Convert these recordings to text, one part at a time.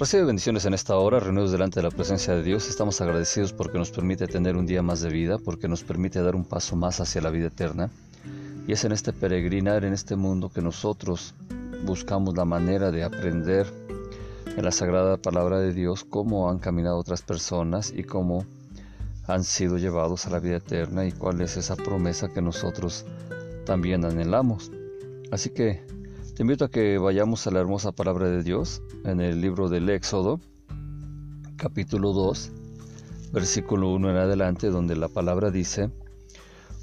Recibe bendiciones en esta hora, reunidos delante de la presencia de Dios. Estamos agradecidos porque nos permite tener un día más de vida, porque nos permite dar un paso más hacia la vida eterna. Y es en este peregrinar, en este mundo, que nosotros buscamos la manera de aprender en la sagrada palabra de Dios cómo han caminado otras personas y cómo han sido llevados a la vida eterna y cuál es esa promesa que nosotros también anhelamos. Así que te invito a que vayamos a la hermosa palabra de Dios en el libro del Éxodo, capítulo 2, versículo 1 en adelante, donde la palabra dice,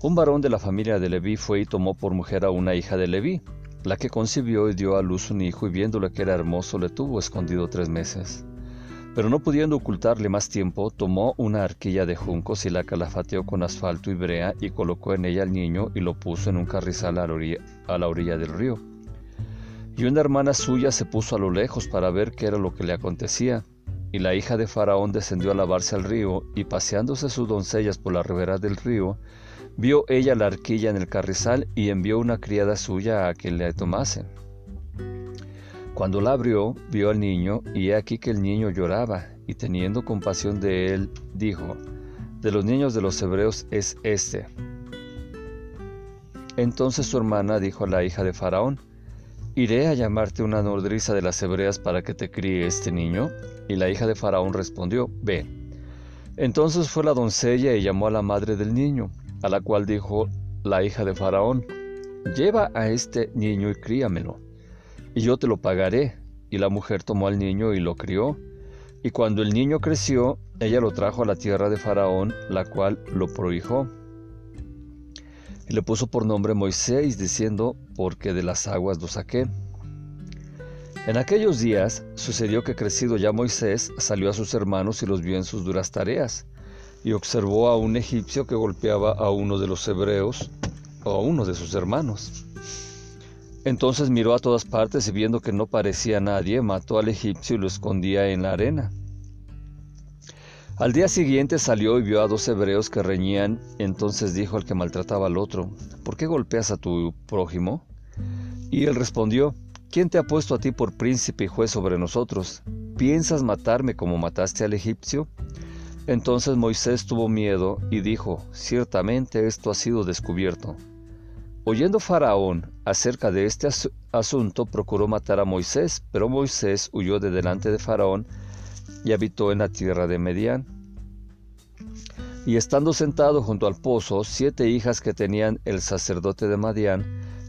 Un varón de la familia de Leví fue y tomó por mujer a una hija de Leví, la que concibió y dio a luz un hijo y viéndole que era hermoso le tuvo escondido tres meses. Pero no pudiendo ocultarle más tiempo, tomó una arquilla de juncos y la calafateó con asfalto y brea y colocó en ella al niño y lo puso en un carrizal a la orilla del río y una hermana suya se puso a lo lejos para ver qué era lo que le acontecía. Y la hija de Faraón descendió a lavarse al río, y paseándose sus doncellas por la ribera del río, vio ella la arquilla en el carrizal y envió una criada suya a que le tomase. Cuando la abrió, vio al niño, y he aquí que el niño lloraba, y teniendo compasión de él, dijo, De los niños de los hebreos es este. Entonces su hermana dijo a la hija de Faraón, ¿Iré a llamarte una nodriza de las hebreas para que te críe este niño? Y la hija de Faraón respondió, Ve. Entonces fue la doncella y llamó a la madre del niño, a la cual dijo la hija de Faraón, Lleva a este niño y críamelo, y yo te lo pagaré. Y la mujer tomó al niño y lo crió. Y cuando el niño creció, ella lo trajo a la tierra de Faraón, la cual lo prohijó y le puso por nombre Moisés, diciendo, porque de las aguas lo saqué. En aquellos días sucedió que crecido ya Moisés salió a sus hermanos y los vio en sus duras tareas, y observó a un egipcio que golpeaba a uno de los hebreos, o a uno de sus hermanos. Entonces miró a todas partes y viendo que no parecía nadie, mató al egipcio y lo escondía en la arena. Al día siguiente salió y vio a dos hebreos que reñían, entonces dijo al que maltrataba al otro, ¿por qué golpeas a tu prójimo? Y él respondió, ¿quién te ha puesto a ti por príncipe y juez sobre nosotros? ¿Piensas matarme como mataste al egipcio? Entonces Moisés tuvo miedo y dijo, ciertamente esto ha sido descubierto. Oyendo Faraón acerca de este asunto, procuró matar a Moisés, pero Moisés huyó de delante de Faraón, y habitó en la tierra de Medián. Y estando sentado junto al pozo, siete hijas que tenían el sacerdote de Madián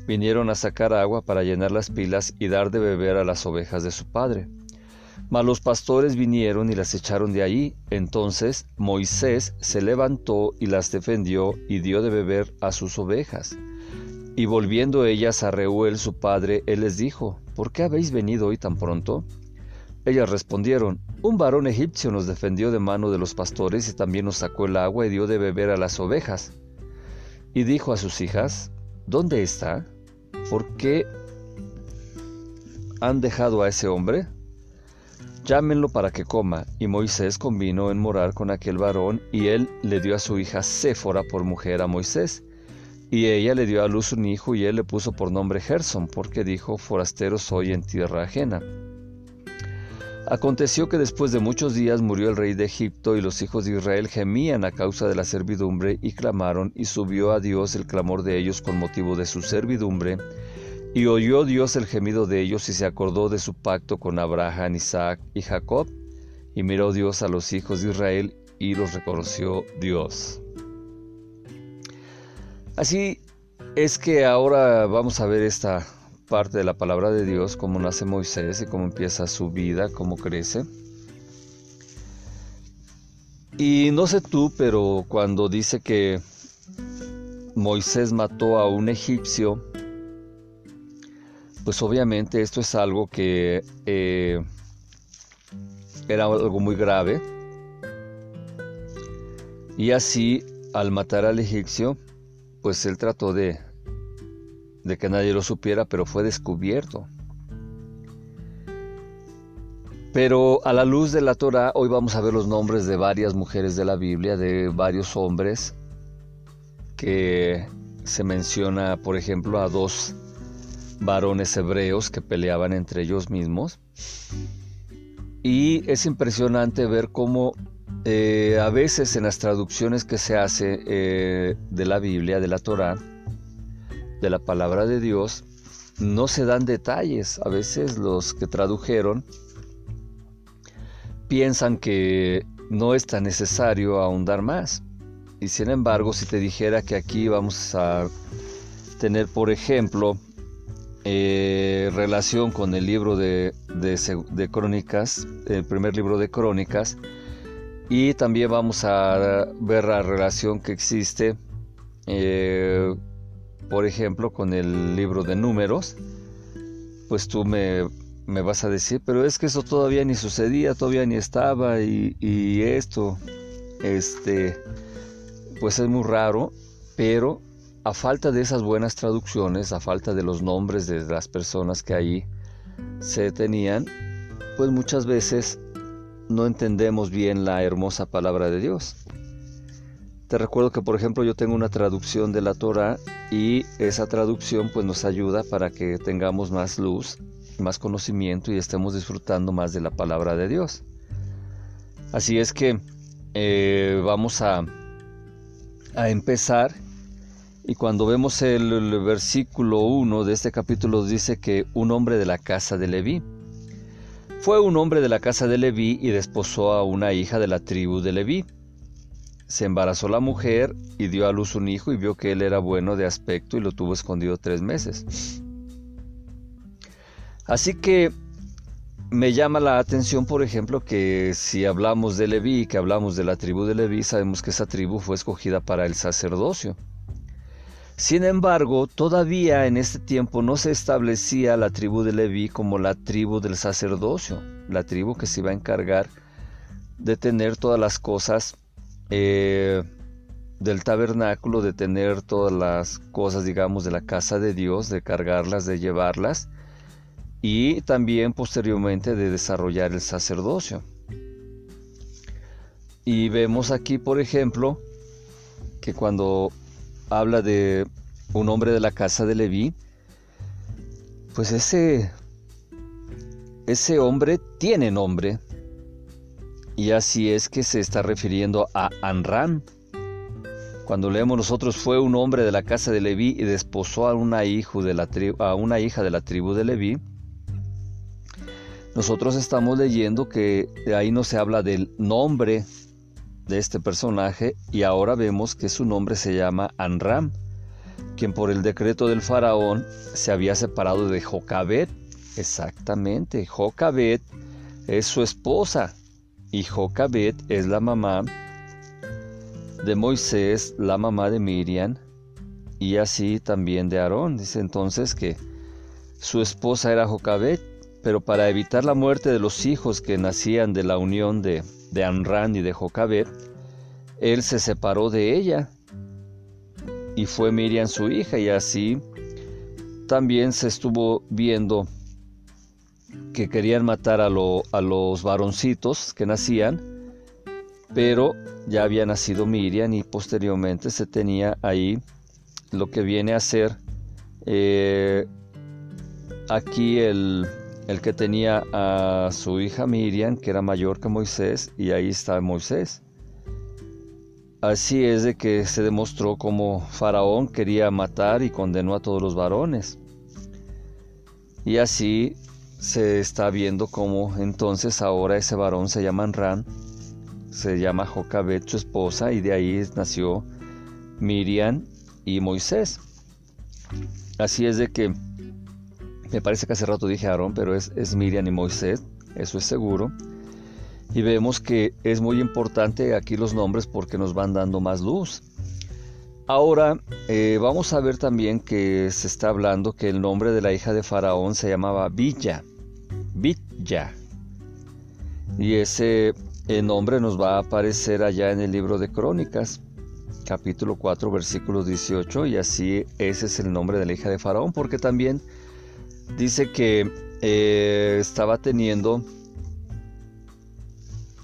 vinieron a sacar agua para llenar las pilas y dar de beber a las ovejas de su padre. Mas los pastores vinieron y las echaron de allí. Entonces Moisés se levantó y las defendió y dio de beber a sus ovejas. Y volviendo ellas a Reuel su padre, él les dijo, ¿por qué habéis venido hoy tan pronto? Ellas respondieron, un varón egipcio nos defendió de mano de los pastores y también nos sacó el agua y dio de beber a las ovejas. Y dijo a sus hijas, ¿dónde está? ¿Por qué han dejado a ese hombre? Llámenlo para que coma. Y Moisés convino en morar con aquel varón, y él le dio a su hija Séfora por mujer a Moisés. Y ella le dio a luz un hijo, y él le puso por nombre Gerson, porque dijo, forastero soy en tierra ajena. Aconteció que después de muchos días murió el rey de Egipto y los hijos de Israel gemían a causa de la servidumbre y clamaron y subió a Dios el clamor de ellos con motivo de su servidumbre y oyó Dios el gemido de ellos y se acordó de su pacto con Abraham, Isaac y Jacob y miró Dios a los hijos de Israel y los reconoció Dios. Así es que ahora vamos a ver esta parte de la palabra de Dios, cómo nace Moisés y cómo empieza su vida, cómo crece. Y no sé tú, pero cuando dice que Moisés mató a un egipcio, pues obviamente esto es algo que eh, era algo muy grave. Y así, al matar al egipcio, pues él trató de, de que nadie lo supiera, pero fue descubierto. Pero a la luz de la Torah, hoy vamos a ver los nombres de varias mujeres de la Biblia, de varios hombres, que se menciona, por ejemplo, a dos varones hebreos que peleaban entre ellos mismos. Y es impresionante ver cómo eh, a veces en las traducciones que se hace eh, de la Biblia, de la Torah, de la palabra de Dios, no se dan detalles. A veces los que tradujeron piensan que no es tan necesario ahondar más. Y sin embargo, si te dijera que aquí vamos a tener, por ejemplo, eh, relación con el libro de, de, Crónicas, el primer libro de Crónicas, y también vamos a ver la relación que existe, eh, por ejemplo, con el libro de Números, pues tú me, me, vas a decir, pero es que eso todavía ni sucedía, todavía ni estaba, y, y esto, este, pues es muy raro, pero a falta de esas buenas traducciones, a falta de los nombres de las personas que ahí se tenían, pues muchas veces no entendemos bien la hermosa palabra de Dios. Te recuerdo que por ejemplo yo tengo una traducción de la Torah y esa traducción pues nos ayuda para que tengamos más luz, más conocimiento y estemos disfrutando más de la palabra de Dios. Así es que eh, vamos a, a empezar y cuando vemos el, versículo 1 de este capítulo dice que un hombre de la casa de Leví. Fue un hombre de la casa de Leví y desposó a una hija de la tribu de Leví. Se embarazó la mujer y dio a luz un hijo y vio que él era bueno de aspecto y lo tuvo escondido tres meses. Así que me llama la atención, por ejemplo, que si hablamos de Leví, que hablamos de la tribu de Leví, sabemos que esa tribu fue escogida para el sacerdocio. Sin embargo, todavía en este tiempo no se establecía la tribu de Leví como la tribu del sacerdocio, la tribu que se iba a encargar de tener todas las cosas eh, del tabernáculo, de tener todas las cosas, digamos, de la casa de Dios, de cargarlas, de llevarlas, y también posteriormente de desarrollar el sacerdocio. Y vemos aquí, por ejemplo, que cuando habla de un hombre de la casa de Leví, pues ese, ese hombre tiene nombre. Y así es que se está refiriendo a Anram. Cuando leemos nosotros fue un hombre de la casa de Leví y desposó a una, de la a una hija de la tribu de Leví. Nosotros estamos leyendo que ahí no se habla del nombre de este personaje y ahora vemos que su nombre se llama Anram, quien por el decreto del faraón se había separado de Jocabet. Exactamente, Jocabet es su esposa y Jocabet es la mamá de Moisés, la mamá de Miriam y así también de Aarón. Dice entonces que su esposa era Jocabet, pero para evitar la muerte de los hijos que nacían de la unión de de Anran y de Jocabet, él se separó de ella y fue Miriam su hija y así también se estuvo viendo que querían matar a, los varoncitos que nacían, pero ya había nacido Miriam y posteriormente se tenía ahí lo que viene a ser eh, aquí el, el que tenía a su hija Miriam, que era mayor que Moisés, y ahí está Moisés. Así es de que se demostró como Faraón quería matar y condenó a todos los varones. Y así se está viendo como entonces ahora ese varón se llama Ran, se llama Jocabet, su esposa, y de ahí nació Miriam y Moisés. Así es de que me parece que hace rato dije Aarón, pero es, es Miriam y Moisés, eso es seguro. Y vemos que es muy importante aquí los nombres porque nos van dando más luz. Ahora eh, vamos a ver también que se está hablando que el nombre de la hija de Faraón se llamaba Villa. Villa. Y ese eh, nombre nos va a aparecer allá en el libro de Crónicas, capítulo 4, versículo 18. Y así ese es el nombre de la hija de Faraón, porque también dice que eh, estaba teniendo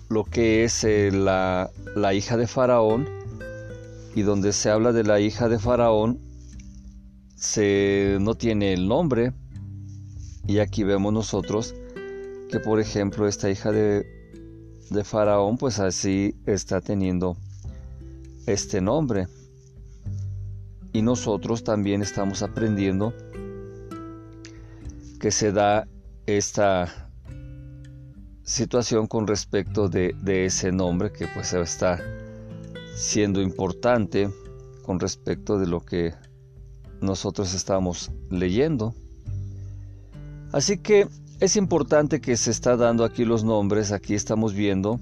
lo que es eh, la, hija de Faraón y donde se habla de la hija de Faraón se no tiene el nombre y aquí vemos nosotros que por ejemplo esta hija de, de Faraón pues así está teniendo este nombre. Y nosotros también estamos aprendiendo que se da esta situación con respecto de, de ese nombre que pues está siendo importante con respecto de lo que nosotros estamos leyendo. Así que es importante que se está dando aquí los nombres, aquí estamos viendo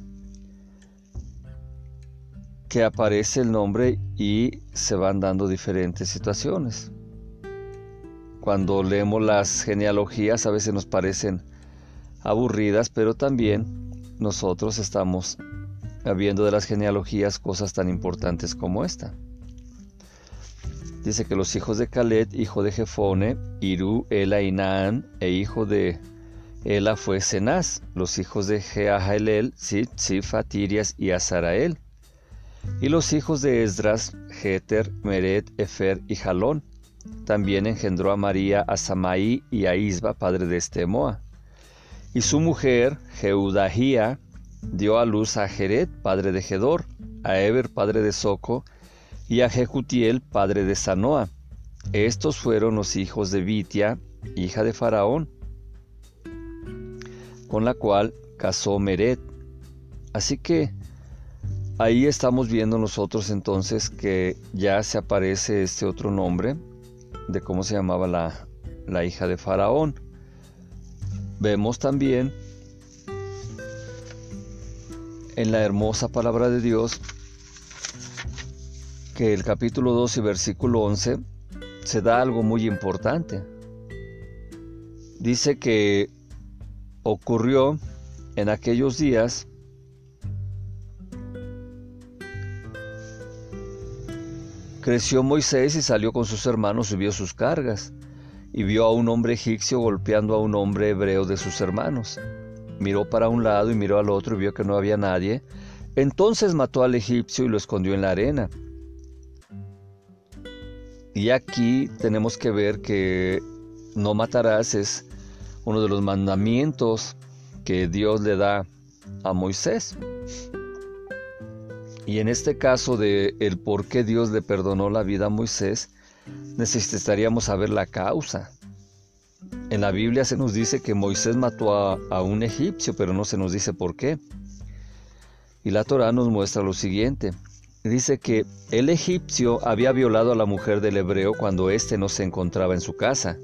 que aparece el nombre y se van dando diferentes situaciones. Cuando leemos las genealogías a veces nos parecen aburridas, pero también nosotros estamos viendo de las genealogías cosas tan importantes como esta. Dice que los hijos de Caleb, hijo de Jefone, Iru, Ela y Naan, e hijo de Ela fue Cenaz, los hijos de Jeahalel, Sif, Tirias y Azarael. Y los hijos de Esdras, Jeter, Meret, Efer y Jalón. También engendró a María, a Samaí y a Isba, padre de Estemoa. Y su mujer, Jeudahía, dio a luz a Jeret, padre de Gedor, a Eber, padre de Soco, y a Jejutiel, padre de Sanoa. Estos fueron los hijos de Vitia, hija de Faraón con la cual casó Meret. Así que ahí estamos viendo nosotros entonces que ya se aparece este otro nombre de cómo se llamaba la, la hija de Faraón. Vemos también en la hermosa palabra de Dios que el capítulo 2 y versículo 11 se da algo muy importante. Dice que ocurrió en aquellos días Creció Moisés y salió con sus hermanos y vio sus cargas, y vio a un hombre egipcio golpeando a un hombre hebreo de sus hermanos. Miró para un lado y miró al otro y vio que no había nadie. Entonces mató al egipcio y lo escondió en la arena. Y aquí tenemos que ver que no matarás es uno de los mandamientos que Dios le da a Moisés. Y en este caso de el por qué Dios le perdonó la vida a Moisés, necesitaríamos saber la causa. En la Biblia se nos dice que Moisés mató a, un egipcio, pero no se nos dice por qué. Y la Torah nos muestra lo siguiente. Dice que el egipcio había violado a la mujer del hebreo cuando éste no se encontraba en su casa.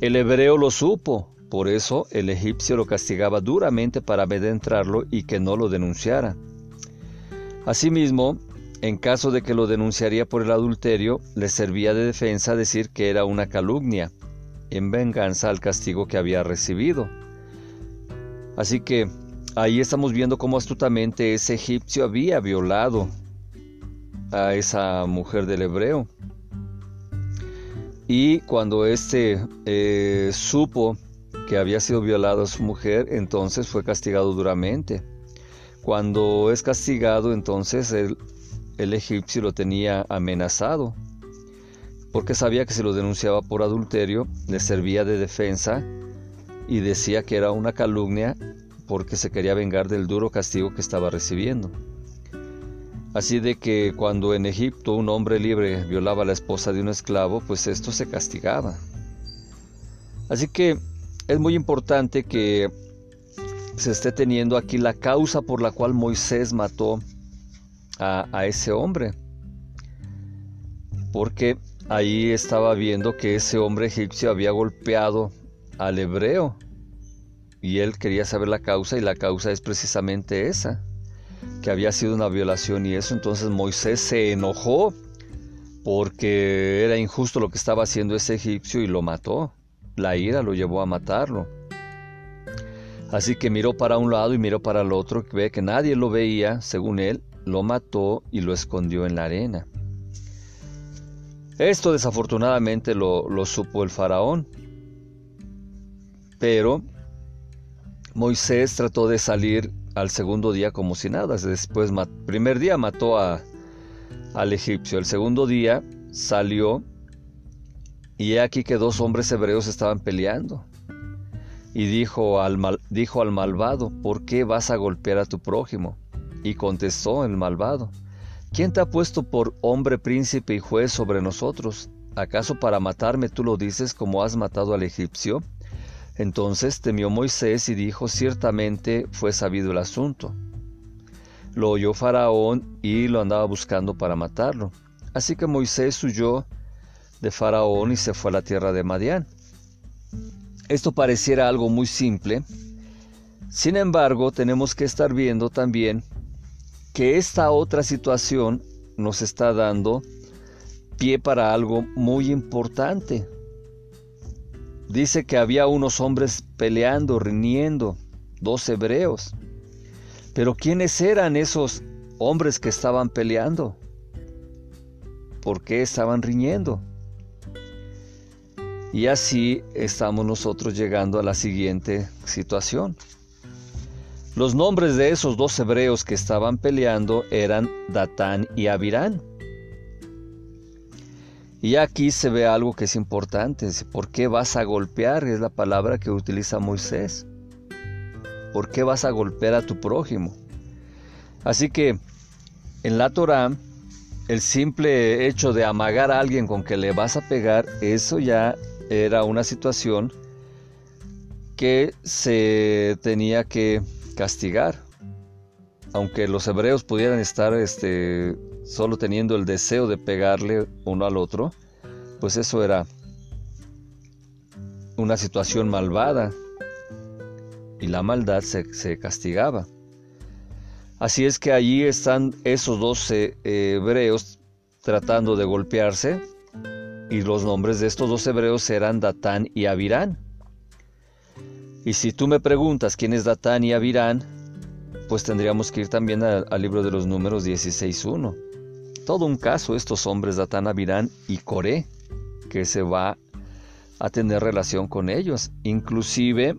El hebreo lo supo por eso el egipcio lo castigaba duramente para adentrarlo y que no lo denunciara. Asimismo, en caso de que lo denunciaría por el adulterio, le servía de defensa decir que era una calumnia, en venganza al castigo que había recibido. Así que ahí estamos viendo cómo astutamente ese egipcio había violado a esa mujer del hebreo. Y cuando éste eh, supo que había sido violado a su mujer, entonces fue castigado duramente. Cuando es castigado, entonces el, el egipcio lo tenía amenazado, porque sabía que si lo denunciaba por adulterio, le servía de defensa y decía que era una calumnia porque se quería vengar del duro castigo que estaba recibiendo. Así de que cuando en Egipto un hombre libre violaba a la esposa de un esclavo, pues esto se castigaba. Así que es muy importante que se esté teniendo aquí la causa por la cual Moisés mató a, ese hombre. Porque ahí estaba viendo que ese hombre egipcio había golpeado al hebreo. Y él quería saber la causa y la causa es precisamente esa, que había sido una violación y eso. Entonces Moisés se enojó porque era injusto lo que estaba haciendo ese egipcio y lo mató. La ira lo llevó a matarlo. Así que miró para un lado y miró para el otro, ve que nadie lo veía, según él, lo mató y lo escondió en la arena. Esto desafortunadamente lo, supo el faraón, pero Moisés trató de salir al segundo día como si nada. Después, primer día mató al egipcio, el segundo día salió y he aquí que dos hombres hebreos estaban peleando. y dijo al, dijo al malvado, ¿por qué vas a golpear a tu prójimo? Y contestó el malvado, ¿quién te ha puesto por hombre, príncipe y juez sobre nosotros? ¿Acaso para matarme tú lo dices como has matado al egipcio? Entonces temió Moisés y dijo, ciertamente fue sabido el asunto. Lo oyó Faraón y lo andaba buscando para matarlo. Así que Moisés huyó de Faraón y se fue a la tierra de Madián. Esto pareciera algo muy simple, sin embargo tenemos que estar viendo también que esta otra situación nos está dando pie para algo muy importante. Dice que había unos hombres peleando, riñendo, dos hebreos. Pero ¿quiénes eran esos hombres que estaban peleando? ¿Por qué estaban riñendo? Y así estamos nosotros llegando a la siguiente situación. Los nombres de esos dos hebreos que estaban peleando eran Datán y Abirán. Y aquí se ve algo que es importante. ¿Por qué vas a golpear? Es la palabra que utiliza Moisés. ¿Por qué vas a golpear a tu prójimo? Así que en la Torah, el simple hecho de amagar a alguien con que le vas a pegar, eso ya era una situación que se tenía que castigar. Aunque los hebreos pudieran estar este, solo teniendo el deseo de pegarle uno al otro, pues eso era una situación malvada y la maldad se, se castigaba. Así es que allí están esos dos eh, hebreos tratando de golpearse y los nombres de estos dos hebreos eran Datán y Abirán. Y si tú me preguntas quién es Datán y Abirán, pues tendríamos que ir también al, libro de los números 16.1. Todo un caso estos hombres Datán, Abirán y Coré, que se va a tener relación con ellos. Inclusive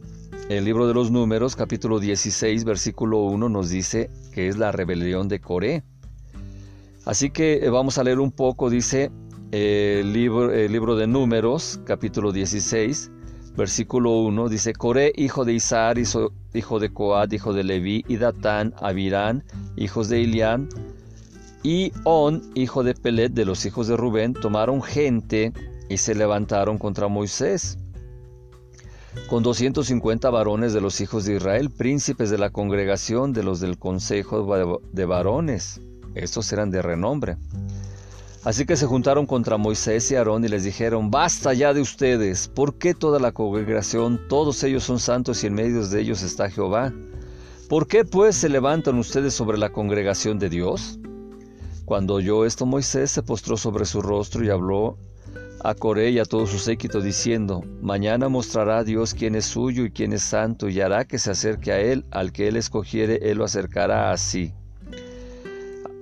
el libro de los números capítulo 16 versículo 1 nos dice que es la rebelión de Coré. Así que eh, vamos a leer un poco, dice, el libro, el libro de Números, capítulo 16, versículo 1, dice, Coré, hijo de Isar, hijo de Coat, hijo de Leví, y Datán, Abirán, hijos de Ilián, y On, hijo de Pelet, de los hijos de Rubén, tomaron gente y se levantaron contra Moisés. Con 250 varones de los hijos de Israel, príncipes de la congregación de los del consejo de varones. Estos eran de renombre. Así que se juntaron contra Moisés y Aarón y les dijeron, basta ya de ustedes, ¿por qué toda la congregación, todos ellos son santos y en medio de ellos está Jehová? ¿Por qué pues se levantan ustedes sobre la congregación de Dios? Cuando oyó esto Moisés se postró sobre su rostro y habló a Coré y a todo su séquito diciendo, Mañana mostrará Dios quién es suyo y quién es santo y hará que se acerque a él, al que él escogiere, él lo acercará así.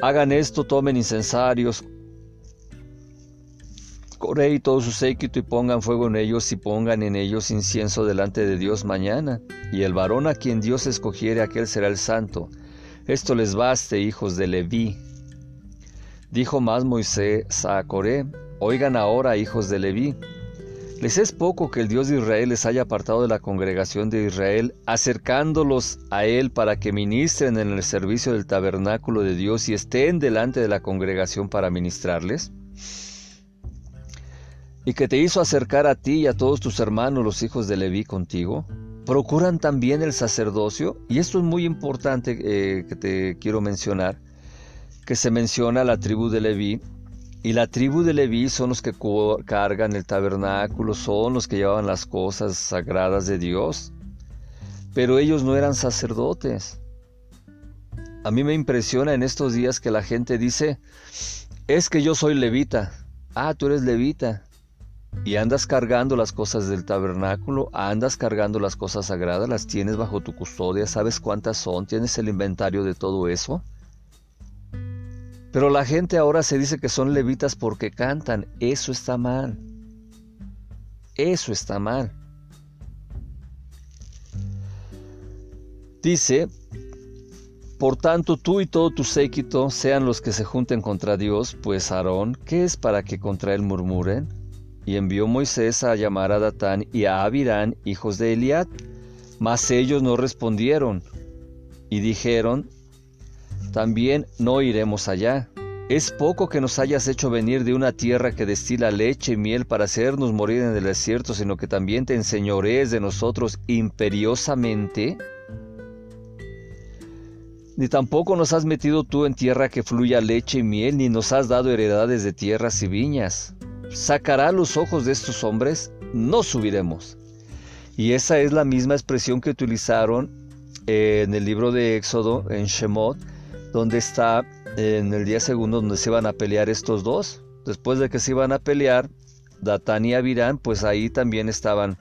Hagan esto, tomen incensarios, Coré y todo su séquito y pongan fuego en ellos y pongan en ellos incienso delante de Dios mañana. Y el varón a quien Dios escogiere, aquel será el santo. Esto les baste, hijos de Leví. Dijo más Moisés a Coré, oigan ahora, hijos de Leví. ¿Les es poco que el Dios de Israel les haya apartado de la congregación de Israel, acercándolos a Él para que ministren en el servicio del tabernáculo de Dios y estén delante de la congregación para ministrarles? Y que te hizo acercar a ti y a todos tus hermanos los hijos de Leví contigo, procuran también el sacerdocio, y esto es muy importante eh, que te quiero mencionar, que se menciona la tribu de Leví, y la tribu de Leví son los que cargan el tabernáculo, son los que llevaban las cosas sagradas de Dios, pero ellos no eran sacerdotes. A mí me impresiona en estos días que la gente dice, es que yo soy levita. Ah, tú eres levita y andas cargando las cosas del tabernáculo, andas cargando las cosas sagradas, las tienes bajo tu custodia, sabes cuántas son, tienes el inventario de todo eso. Pero la gente ahora se dice que son levitas porque cantan, eso está mal. Eso está mal. Dice, por tanto tú y todo tu séquito sean los que se junten contra Dios, pues Aarón, ¿qué es para que contra él murmuren? Y envió Moisés a llamar a Datán y a Abirán, hijos de Eliad, Mas ellos no respondieron y dijeron, también no iremos allá. Es poco que nos hayas hecho venir de una tierra que destila leche y miel para hacernos morir en el desierto, sino que también te enseñorees de nosotros imperiosamente. Ni tampoco nos has metido tú en tierra que fluya leche y miel, ni nos has dado heredades de tierras y viñas. ¿Sacará los ojos de estos hombres? No subiremos. Y esa es la misma expresión que utilizaron en el libro de Éxodo, en Shemot, donde está en el día segundo donde se iban a pelear estos dos. Después de que se iban a pelear, Datán y Abirán, pues ahí también estaban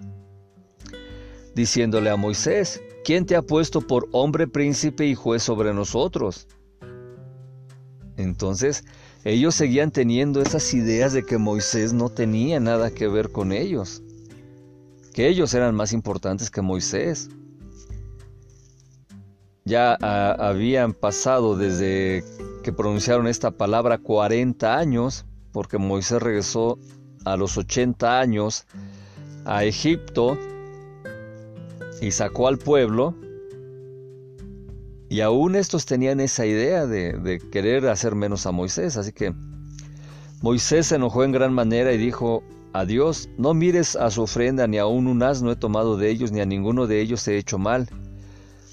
diciéndole a Moisés, ¿quién te ha puesto por hombre, príncipe y juez sobre nosotros? Entonces, ellos seguían teniendo esas ideas de que Moisés no tenía nada que ver con ellos, que ellos eran más importantes que Moisés ya ah, habían pasado desde que pronunciaron esta palabra 40 años, porque Moisés regresó a los 80 años a Egipto y sacó al pueblo. Y aún estos tenían esa idea de, de querer hacer menos a Moisés. Así que Moisés se enojó en gran manera y dijo, a Dios, no mires a su ofrenda, ni aún un asno he tomado de ellos, ni a ninguno de ellos he hecho mal.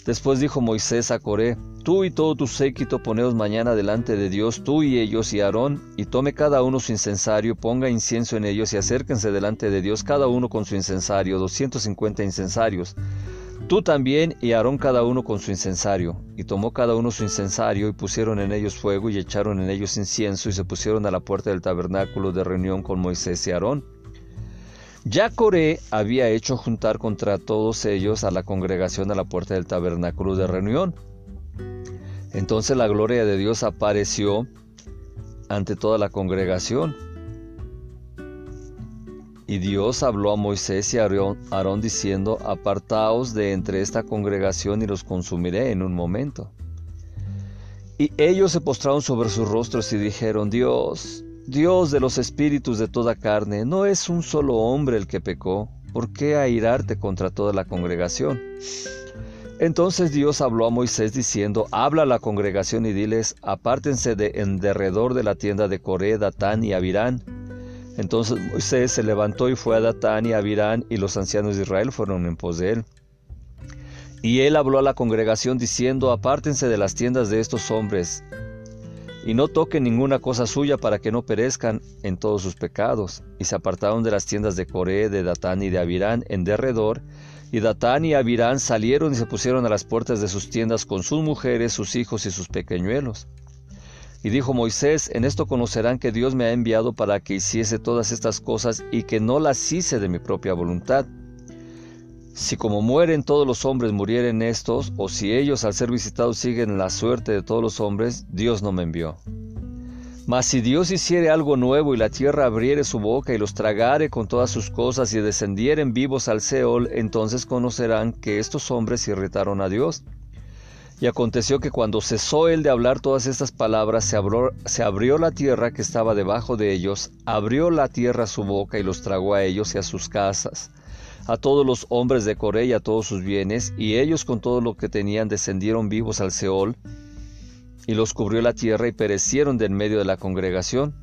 Después dijo Moisés a Coré, Tú y todo tu séquito poneos mañana delante de Dios, tú y ellos y Aarón, y tome cada uno su incensario, ponga incienso en ellos y acérquense delante de Dios cada uno con su incensario, 250 incensarios. Tú también y Aarón cada uno con su incensario. Y tomó cada uno su incensario y pusieron en ellos fuego y echaron en ellos incienso y se pusieron a la puerta del tabernáculo de reunión con Moisés y Aarón. Ya Coré había hecho juntar contra todos ellos a la congregación a la puerta del tabernáculo de reunión. Entonces la gloria de Dios apareció ante toda la congregación. Y Dios habló a Moisés y a Aarón diciendo, apartaos de entre esta congregación y los consumiré en un momento. Y ellos se postraron sobre sus rostros y dijeron, Dios, Dios de los espíritus de toda carne, no es un solo hombre el que pecó, ¿por qué airarte contra toda la congregación? Entonces Dios habló a Moisés diciendo, habla a la congregación y diles, apártense de en derredor de la tienda de Coré, Datán y Abirán. Entonces Moisés se levantó y fue a Datán y Abirán, y los ancianos de Israel fueron en pos de él. Y él habló a la congregación diciendo, apártense de las tiendas de estos hombres, y no toquen ninguna cosa suya para que no perezcan en todos sus pecados. Y se apartaron de las tiendas de Coré, de Datán y de Abirán en derredor, y Datán y Abirán salieron y se pusieron a las puertas de sus tiendas con sus mujeres, sus hijos y sus pequeñuelos. Y dijo Moisés, en esto conocerán que Dios me ha enviado para que hiciese todas estas cosas y que no las hice de mi propia voluntad. Si como mueren todos los hombres murieren estos, o si ellos al ser visitados siguen la suerte de todos los hombres, Dios no me envió. Mas si Dios hiciere algo nuevo y la tierra abriere su boca y los tragare con todas sus cosas y descendieren vivos al Seol, entonces conocerán que estos hombres irritaron a Dios. Y aconteció que cuando cesó él de hablar todas estas palabras, se abrió, la tierra que estaba debajo de ellos, abrió la tierra su boca y los tragó a ellos y a sus casas a todos los hombres de Coré y a todos sus bienes, y ellos con todo lo que tenían descendieron vivos al Seol, y los cubrió la tierra y perecieron de en medio de la congregación.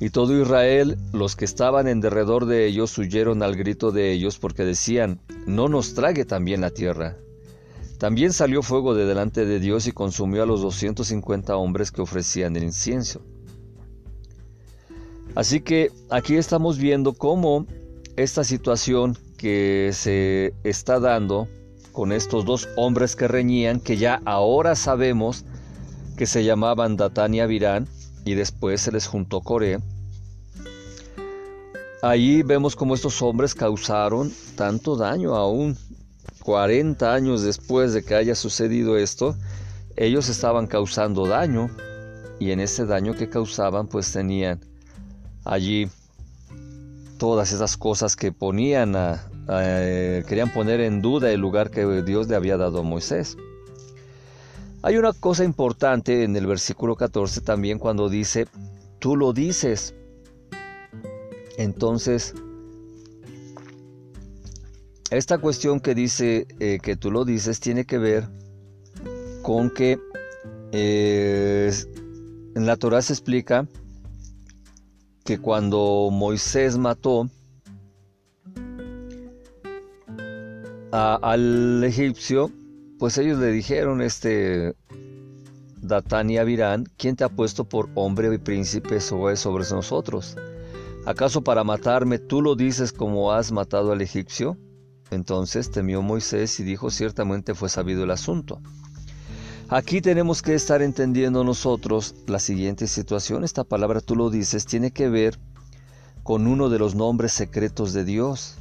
Y todo Israel, los que estaban en derredor de ellos, huyeron al grito de ellos, porque decían, no nos trague también la tierra. También salió fuego de delante de Dios y consumió a los 250 hombres que ofrecían el incienso. Así que aquí estamos viendo cómo esta situación que se está dando con estos dos hombres que reñían, que ya ahora sabemos que se llamaban Datán y Abirán, y después se les juntó Coré. Ahí vemos cómo estos hombres causaron tanto daño aún 40 años después de que haya sucedido esto, ellos estaban causando daño y en ese daño que causaban pues tenían allí todas esas cosas que ponían a, eh, querían poner en duda el lugar que Dios le había dado a Moisés. Hay una cosa importante en el versículo 14 también cuando dice, tú lo dices. Entonces, esta cuestión que dice, eh, que tú lo dices, tiene que ver con que eh, en la Torah se explica que cuando Moisés mató al egipcio, pues ellos le dijeron, este, Datán y Abirán, ¿quién te ha puesto por hombre y príncipe sobre, sobre nosotros? ¿Acaso para matarme tú lo dices como has matado al egipcio? Entonces temió Moisés y dijo, ciertamente fue sabido el asunto. Aquí tenemos que estar entendiendo nosotros la siguiente situación. Esta palabra tú lo dices, tiene que ver con uno de los nombres secretos de Dios.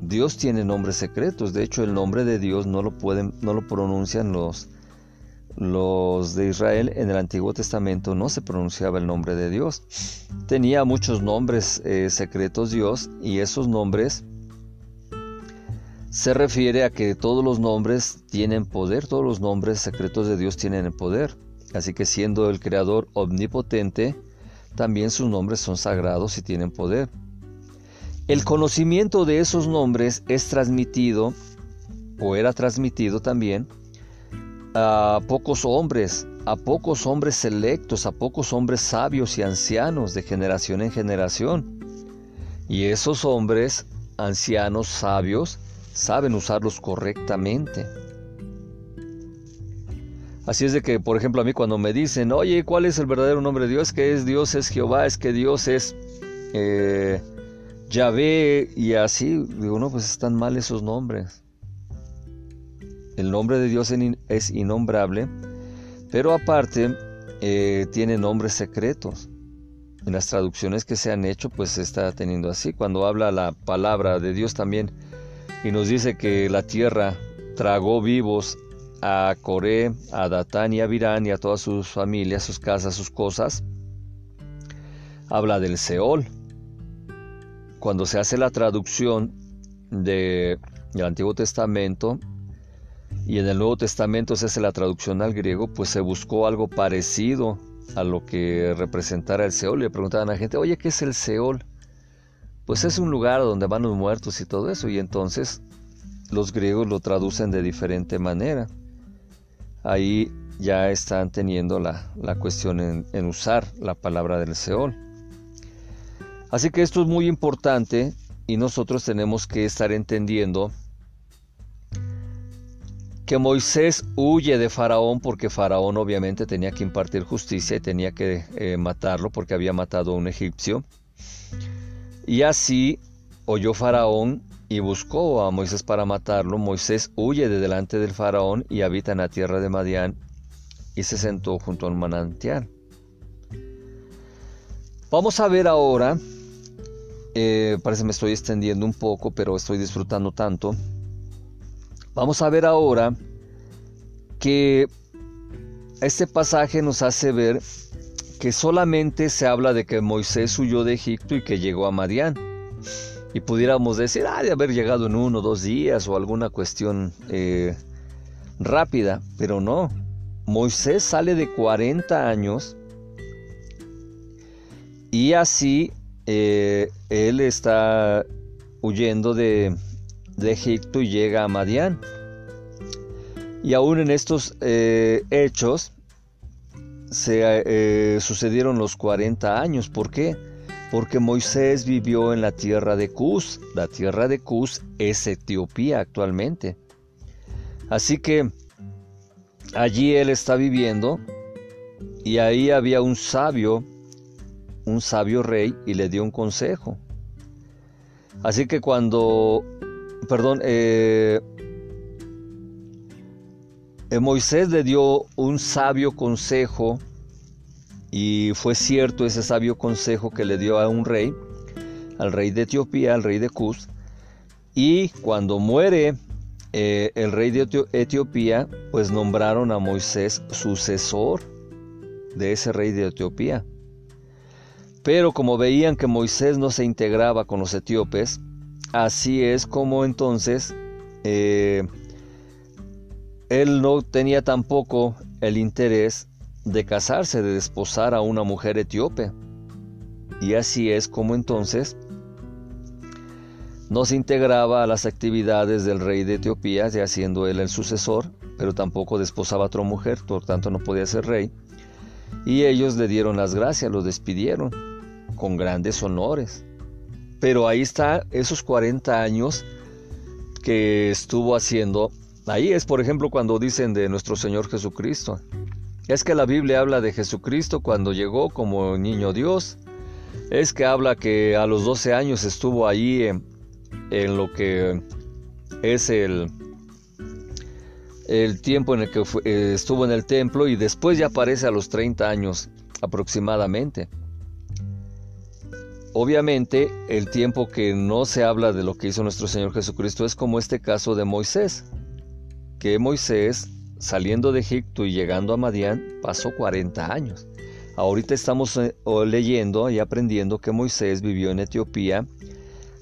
Dios tiene nombres secretos. De hecho, el nombre de Dios no lo pueden, no lo pronuncian los, los de Israel. En el Antiguo Testamento no se pronunciaba el nombre de Dios. Tenía muchos nombres eh, secretos Dios y esos nombres se refiere a que todos los nombres tienen poder, todos los nombres secretos de Dios tienen poder. Así que siendo el Creador omnipotente, también sus nombres son sagrados y tienen poder. El conocimiento de esos nombres es transmitido, o era transmitido también, a pocos hombres, a pocos hombres selectos, a pocos hombres sabios y ancianos de generación en generación. Y esos hombres, ancianos, sabios, saben usarlos correctamente. Así es de que, por ejemplo, a mí cuando me dicen, oye, ¿cuál es el verdadero nombre de Dios? Que es Dios es Jehová, es que Dios es eh, Yahvé y así, digo, no, pues están mal esos nombres. El nombre de Dios es innombrable, pero aparte eh, tiene nombres secretos. En las traducciones que se han hecho, pues se está teniendo así. Cuando habla la palabra de Dios también y nos dice que la tierra tragó vivos a Coré, a Datán y a Virán y a todas sus familias, sus casas, sus cosas. Habla del Seol. Cuando se hace la traducción de, del Antiguo Testamento y en el Nuevo Testamento se hace la traducción al griego, pues se buscó algo parecido a lo que representara el Seol. Le preguntaban a la gente, oye, ¿qué es el Seol? Pues es un lugar donde van los muertos y todo eso, y entonces los griegos lo traducen de diferente manera. Ahí ya están teniendo la, cuestión en, en, usar la palabra del Seol. Así que esto es muy importante y nosotros tenemos que estar entendiendo que Moisés huye de Faraón porque Faraón obviamente tenía que impartir justicia y tenía que eh, matarlo porque había matado a un egipcio. Y así oyó Faraón y buscó a Moisés para matarlo. Moisés huye de delante del Faraón y habita en la tierra de Madián y se sentó junto al manantial. Vamos a ver ahora, eh, parece que me estoy extendiendo un poco, pero estoy disfrutando tanto. Vamos a ver ahora que este pasaje nos hace ver que solamente se habla de que Moisés huyó de Egipto y que llegó a Madián. Y pudiéramos decir, ah, de haber llegado en uno o dos días o alguna cuestión eh, rápida, pero no. Moisés sale de 40 años y así eh, él está huyendo de, Egipto y llega a Madián. Y aún en estos eh, hechos, se eh, sucedieron los 40 años. ¿Por qué? Porque Moisés vivió en la tierra de Cus. La tierra de Cus es Etiopía actualmente. Así que allí él está viviendo y ahí había un sabio, un sabio rey y le dio un consejo. Así que cuando, perdón, eh, Moisés le dio un sabio consejo y fue cierto ese sabio consejo que le dio a un rey, al rey de Etiopía, al rey de Cus, y cuando muere eh, el rey de Etiopía, pues nombraron a Moisés sucesor de ese rey de Etiopía. Pero como veían que Moisés no se integraba con los etíopes, así es como entonces eh, él no tenía tampoco el interés de casarse, de desposar a una mujer etíope. Y así es como entonces No se integraba a las actividades del rey de Etiopía, ya siendo él el sucesor, pero tampoco desposaba a otra mujer, por tanto no podía ser rey. Y ellos le dieron las gracias, lo despidieron con grandes honores. Pero ahí está esos 40 años que estuvo haciendo. Ahí es, por ejemplo, cuando dicen de nuestro Señor Jesucristo. Es que la Biblia habla de Jesucristo cuando llegó como niño Dios. Es que habla que a los 12 años estuvo ahí en, lo que es el, el tiempo en el que eh, estuvo en el templo y después ya aparece a los 30 años aproximadamente. Obviamente el tiempo que no se habla de lo que hizo nuestro Señor Jesucristo es como este caso de Moisés, que Moisés saliendo de Egipto y llegando a Madián pasó 40 años. Ahorita estamos eh, leyendo y aprendiendo que Moisés vivió en Etiopía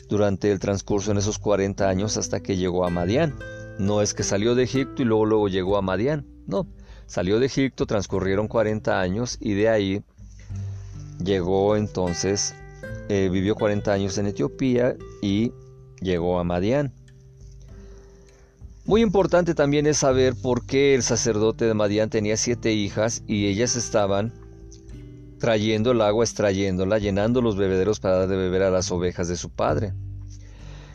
durante el transcurso en esos 40 años hasta que llegó a Madián. No es que salió de Egipto y luego, luego llegó a Madián, no. Salió de Egipto, transcurrieron 40 años y de ahí llegó entonces, eh, vivió 40 años en Etiopía y llegó a Madián. Muy importante también es saber por qué el sacerdote de Madián tenía siete hijas y ellas estaban trayendo el agua, extrayéndola, llenando los bebederos para dar de beber a las ovejas de su padre.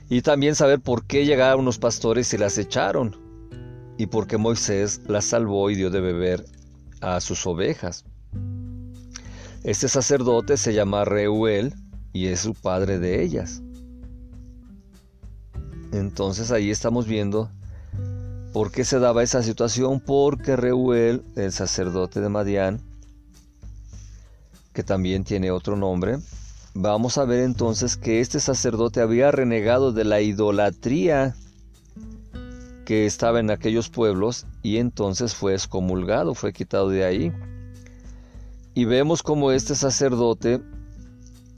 Y también saber por qué llegaron unos pastores y las echaron, y por qué Moisés las salvó y dio de beber a sus ovejas. Este sacerdote se llama Reuel y es su padre de ellas. Entonces ahí estamos viendo por qué se daba esa situación, porque Reuel, el sacerdote de Madián, que también tiene otro nombre, vamos a ver entonces que este sacerdote había renegado de la idolatría que estaba en aquellos pueblos y entonces fue excomulgado, fue quitado de ahí. Y vemos como este sacerdote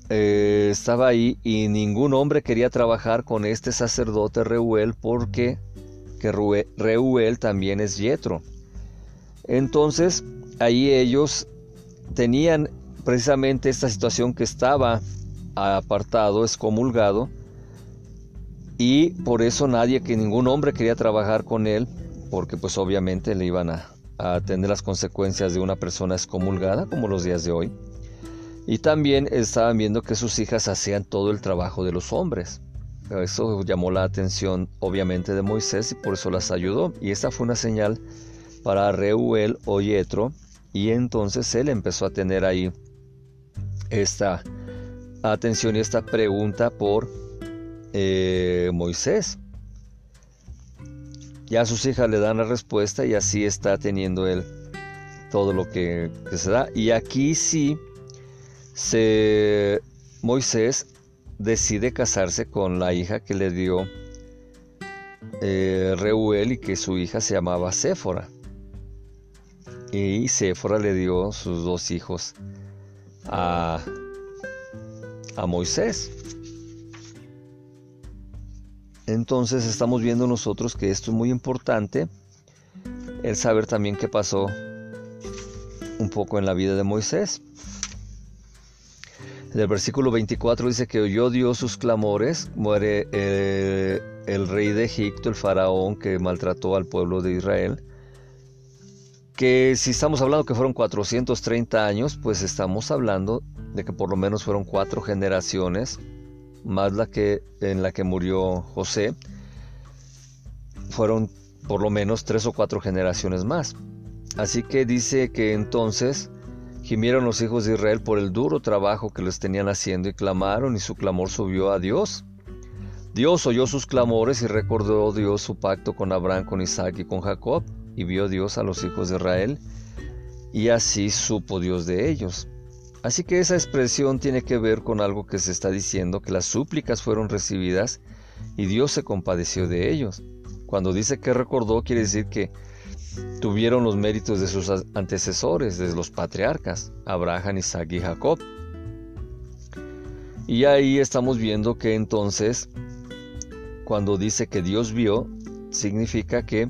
eh, estaba ahí y ningún hombre quería trabajar con este sacerdote Reuel porque Reuel también es Yetro. Entonces ahí ellos tenían precisamente esta situación que estaba apartado, excomulgado, y por eso nadie, que ningún hombre quería trabajar con él, porque pues obviamente le iban a, a tener las consecuencias de una persona excomulgada, como los días de hoy. Y también estaban viendo que sus hijas hacían todo el trabajo de los hombres. Eso llamó la atención obviamente de Moisés y por eso las ayudó. Y esta fue una señal para Reuel o Yetro. Y entonces él empezó a tener ahí esta atención y esta pregunta por eh, Moisés. Ya sus hijas le dan la respuesta y así está teniendo él todo lo que, se da. Y aquí sí se, Moisés decide casarse con la hija que le dio eh, Reuel y que su hija se llamaba Séfora. Y Séfora le dio sus dos hijos a, a Moisés. Entonces estamos viendo nosotros que esto es muy importante, el saber también qué pasó un poco en la vida de Moisés. En el versículo 24 dice que oyó Dios sus clamores, muere eh, el rey de Egipto, el faraón que maltrató al pueblo de Israel que si estamos hablando que fueron 430 años, pues estamos hablando de que por lo menos fueron cuatro generaciones, más la que en la que murió José, fueron por lo menos tres o cuatro generaciones más. Así que dice que entonces gimieron los hijos de Israel por el duro trabajo que les tenían haciendo y clamaron y su clamor subió a Dios. Dios oyó sus clamores y recordó Dios su pacto con Abraham, con Isaac y con Jacob y vio Dios a los hijos de Israel, y así supo Dios de ellos. Así que esa expresión tiene que ver con algo que se está diciendo, que las súplicas fueron recibidas y Dios se compadeció de ellos. Cuando dice que recordó, quiere decir que tuvieron los méritos de sus antecesores, de los patriarcas, Abraham, Isaac y Jacob. Y ahí estamos viendo que entonces, cuando dice que Dios vio, significa que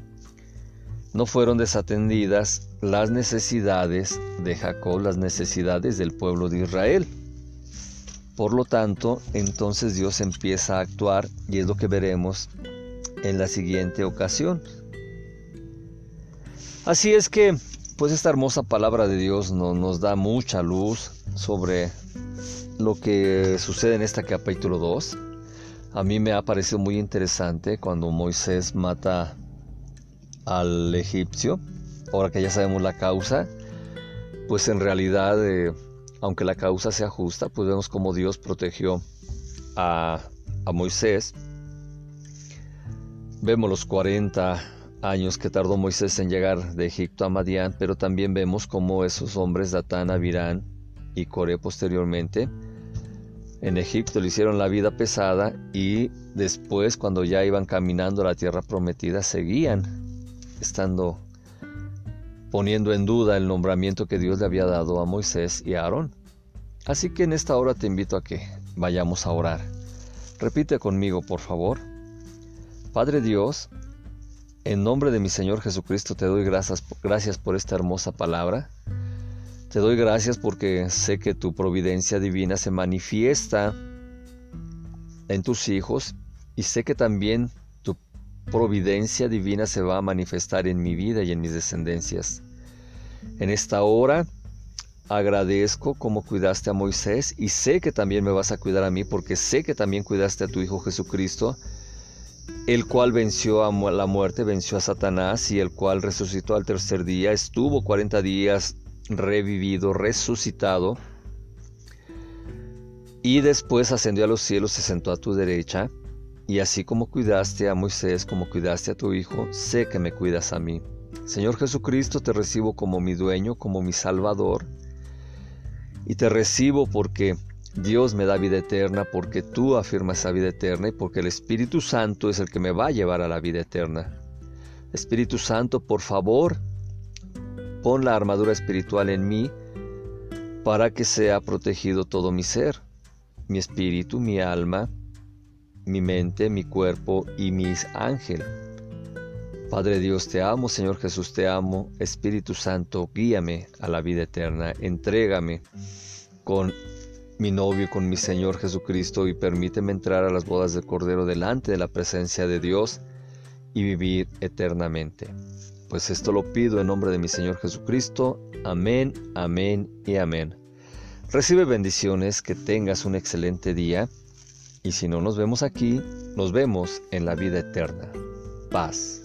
no fueron desatendidas las necesidades de Jacob, las necesidades del pueblo de Israel. Por lo tanto, entonces Dios empieza a actuar y es lo que veremos en la siguiente ocasión. Así es que, pues esta hermosa palabra de Dios nos da mucha luz sobre lo que sucede en este capítulo 2. A mí me ha parecido muy interesante cuando Moisés mata al egipcio, ahora que ya sabemos la causa, pues en realidad, eh, aunque la causa sea justa, pues vemos cómo Dios protegió a, a Moisés. Vemos los 40 años que tardó Moisés en llegar de Egipto a Madián, pero también vemos cómo esos hombres, Datán, Abirán y Coré posteriormente, en Egipto le hicieron la vida pesada y después cuando ya iban caminando a la tierra prometida seguían estando poniendo en duda el nombramiento que Dios le había dado a Moisés y a Aarón. Así que en esta hora te invito a que vayamos a orar. Repite conmigo, por favor. Padre Dios, en nombre de mi Señor Jesucristo te doy gracias, gracias por esta hermosa palabra. Te doy gracias porque sé que tu providencia divina se manifiesta en tus hijos y sé que también tu providencia divina se va a manifestar en mi vida y en mis descendencias. En esta hora agradezco como cuidaste a Moisés y sé que también me vas a cuidar a mí porque sé que también cuidaste a tu Hijo Jesucristo, el cual venció a la muerte, venció a Satanás y el cual resucitó al tercer día, estuvo 40 días revivido, resucitado, y después ascendió a los cielos, se sentó a tu derecha, y así como cuidaste a Moisés, como cuidaste a tu Hijo, sé que me cuidas a mí. Señor Jesucristo, te recibo como mi dueño, como mi Salvador, y te recibo porque Dios me da vida eterna, porque tú afirmas esa vida eterna y porque el Espíritu Santo es el que me va a llevar a la vida eterna. Espíritu Santo, por favor, pon la armadura espiritual en mí para que sea protegido todo mi ser, mi espíritu, mi alma, mi mente, mi cuerpo y mis ángeles. Padre Dios, te amo, Señor Jesús, te amo. Espíritu Santo, guíame a la vida eterna. Entrégame con mi novio con mi Señor Jesucristo y permíteme entrar a las bodas del Cordero delante de la presencia de Dios y vivir eternamente. Pues esto lo pido en nombre de mi Señor Jesucristo. Amén, amén y amén. Recibe bendiciones, que tengas un excelente día y si no nos vemos aquí, nos vemos en la vida eterna. Paz.